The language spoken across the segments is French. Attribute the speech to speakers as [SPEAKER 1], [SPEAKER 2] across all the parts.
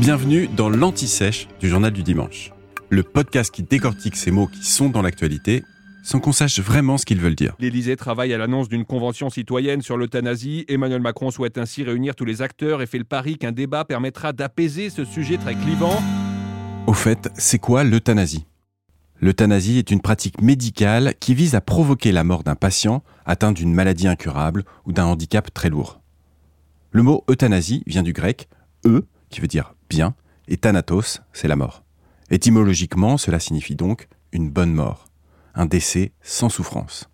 [SPEAKER 1] Bienvenue dans l'Anti-Sèche du Journal du Dimanche, le podcast qui décortique ces mots qui sont dans l'actualité sans qu'on sache vraiment ce qu'ils veulent dire.
[SPEAKER 2] L'Élysée travaille à l'annonce d'une convention citoyenne sur l'euthanasie. Emmanuel Macron souhaite ainsi réunir tous les acteurs et fait le pari qu'un débat permettra d'apaiser ce sujet très clivant.
[SPEAKER 1] Au fait, c'est quoi l'euthanasie? L'euthanasie est une pratique médicale qui vise à provoquer la mort d'un patient atteint d'une maladie incurable ou d'un handicap très lourd. Le mot euthanasie vient du grec e, qui veut dire bien, et thanatos, c'est la mort. Étymologiquement, cela signifie donc une bonne mort, un décès sans souffrance.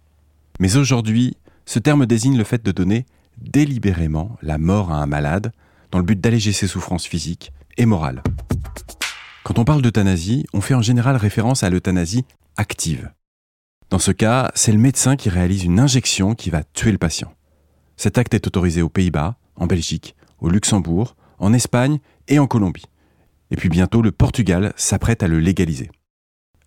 [SPEAKER 1] Mais aujourd'hui, ce terme désigne le fait de donner délibérément la mort à un malade dans le but d'alléger ses souffrances physiques et morales. Quand on parle d'euthanasie, on fait en général référence à l'euthanasie active. Dans ce cas, c'est le médecin qui réalise une injection qui va tuer le patient. Cet acte est autorisé aux Pays-Bas, en Belgique, au Luxembourg, en Espagne et en Colombie. Et puis bientôt, le Portugal s'apprête à le légaliser.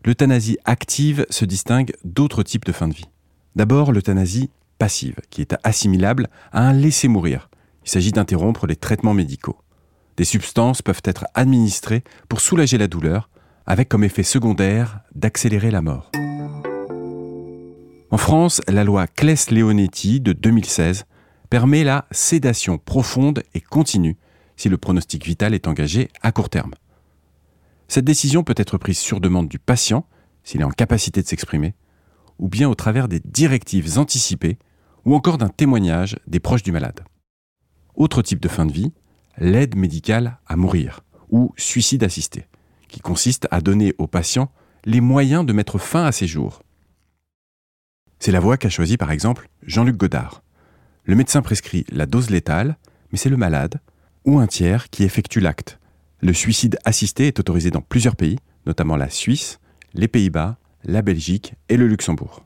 [SPEAKER 1] L'euthanasie active se distingue d'autres types de fin de vie. D'abord, l'euthanasie passive, qui est assimilable à un laisser mourir. Il s'agit d'interrompre les traitements médicaux. Des substances peuvent être administrées pour soulager la douleur, avec comme effet secondaire d'accélérer la mort. En France, la loi Claes-Leonetti de 2016 permet la sédation profonde et continue si le pronostic vital est engagé à court terme. Cette décision peut être prise sur demande du patient, s'il est en capacité de s'exprimer, ou bien au travers des directives anticipées, ou encore d'un témoignage des proches du malade. Autre type de fin de vie, l'aide médicale à mourir, ou suicide assisté, qui consiste à donner au patient les moyens de mettre fin à ses jours. C'est la voie qu'a choisie par exemple Jean-Luc Godard. Le médecin prescrit la dose létale, mais c'est le malade ou un tiers qui effectue l'acte. Le suicide assisté est autorisé dans plusieurs pays, notamment la Suisse, les Pays-Bas, la Belgique et le Luxembourg.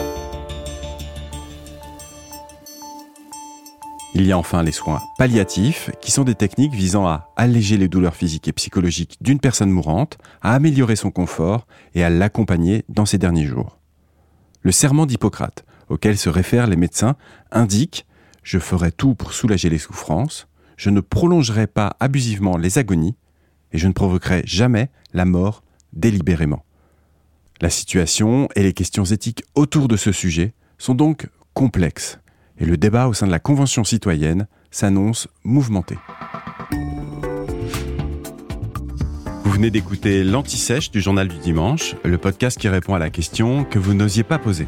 [SPEAKER 1] Il y a enfin les soins palliatifs, qui sont des techniques visant à alléger les douleurs physiques et psychologiques d'une personne mourante, à améliorer son confort et à l'accompagner dans ses derniers jours. Le serment d'Hippocrate, auquel se réfèrent les médecins, indique je ferai tout pour soulager les souffrances, je ne prolongerai pas abusivement les agonies, et je ne provoquerai jamais la mort délibérément. La situation et les questions éthiques autour de ce sujet sont donc complexes, et le débat au sein de la Convention citoyenne s'annonce mouvementé. Vous venez d'écouter l'Anti-Sèche du Journal du Dimanche, le podcast qui répond à la question que vous n'osiez pas poser.